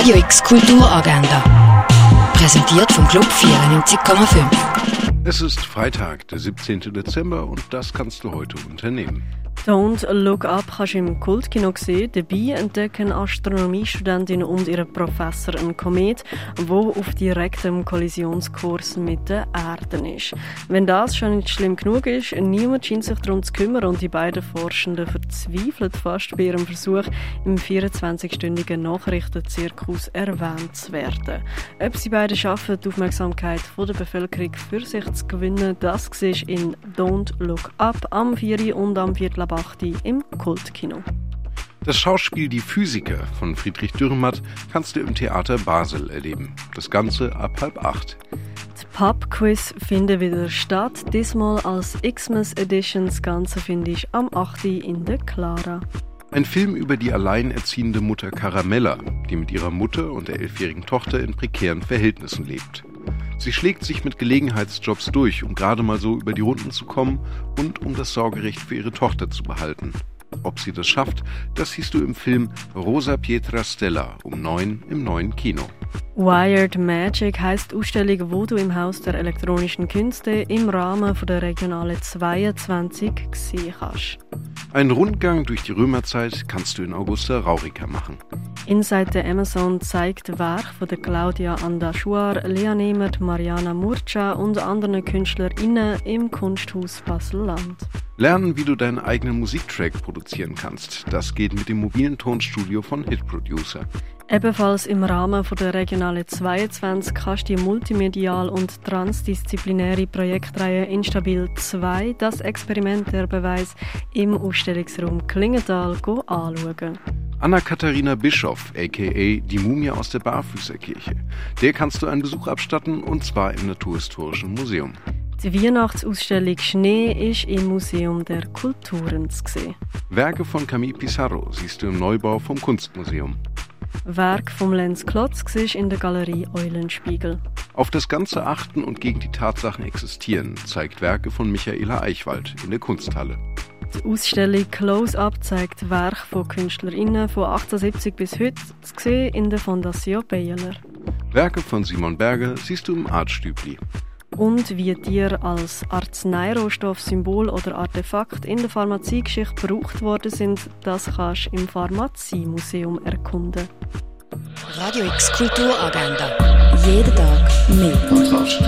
Radio X Kulturagenda. Präsentiert vom Club 94,5. Es ist Freitag, der 17. Dezember und das kannst du heute unternehmen. Don't Look Up kannst du im Kultkino sehen. Dabei entdecken Astronomiestudentinnen und ihr Professor einen Komet, der auf direktem Kollisionskurs mit der Erde ist. Wenn das schon nicht schlimm genug ist, niemand scheint sich darum zu kümmern und die beiden Forschenden verzweifeln fast bei ihrem Versuch, im 24-stündigen Nachrichtenzirkus erwähnt zu werden. Ob sie beide schaffen, die Aufmerksamkeit der Bevölkerung für sich zu gewinnen, das siehst in Don't Look Up am 4. und am 4. Bachti im Kultkino. Das Schauspiel Die Physiker von Friedrich Dürrenmatt kannst du im Theater Basel erleben. Das Ganze ab halb acht. Die Pub-Quiz finden wieder statt, diesmal als Xmas Edition. Das Ganze finde ich am 8. in der Clara. Ein Film über die alleinerziehende Mutter Caramella, die mit ihrer Mutter und der elfjährigen Tochter in prekären Verhältnissen lebt. Sie schlägt sich mit Gelegenheitsjobs durch, um gerade mal so über die Runden zu kommen und um das Sorgerecht für ihre Tochter zu behalten. Ob sie das schafft, das siehst du im Film Rosa Pietra Stella um neun im neuen Kino. Wired Magic heißt Ausstellung, wo du im Haus der elektronischen Künste im Rahmen von der Regionale 22 sehen kannst. Einen Rundgang durch die Römerzeit kannst du in Augusta Raurica machen. Inside the Amazon zeigt Werk von der Claudia Andaschuar, Lea Nehmert, Mariana Murcia und anderen KünstlerInnen im Kunsthaus Basel-Land. Lernen, wie du deinen eigenen Musiktrack produzieren kannst. Das geht mit dem mobilen Tonstudio von Hit Producer. Ebenfalls im Rahmen von der Regionale 22 kannst du die multimedial und transdisziplinäre Projektreihe Instabil 2, das Experiment der Beweis, im Ausstellungsraum Klingenthal anschauen. Anna-Katharina Bischoff, a.k.a. die Mumie aus der Barfüßerkirche. Der kannst du einen Besuch abstatten, und zwar im Naturhistorischen Museum. Die Weihnachtsausstellung Schnee ist im Museum der Kulturen zu sehen. Werke von Camille Pissarro siehst du im Neubau vom Kunstmuseum. Werk vom Lenz Klotz siehst in der Galerie Eulenspiegel. Auf das Ganze achten und gegen die Tatsachen existieren zeigt Werke von Michaela Eichwald in der Kunsthalle. Die Ausstellung Close-Up zeigt Werke von KünstlerInnen von 1870 bis heute zu sehen in der Fondation Baylor. Werke von Simon Berger siehst du im Artstübli und wie Tiere als Arzneirohstoff, Symbol oder Artefakt in der Pharmaziegeschichte gebraucht worden sind, das kannst du im Pharmaziemuseum erkunden. Radio X Kulturagenda. Jeden Tag mehr. Kontrast.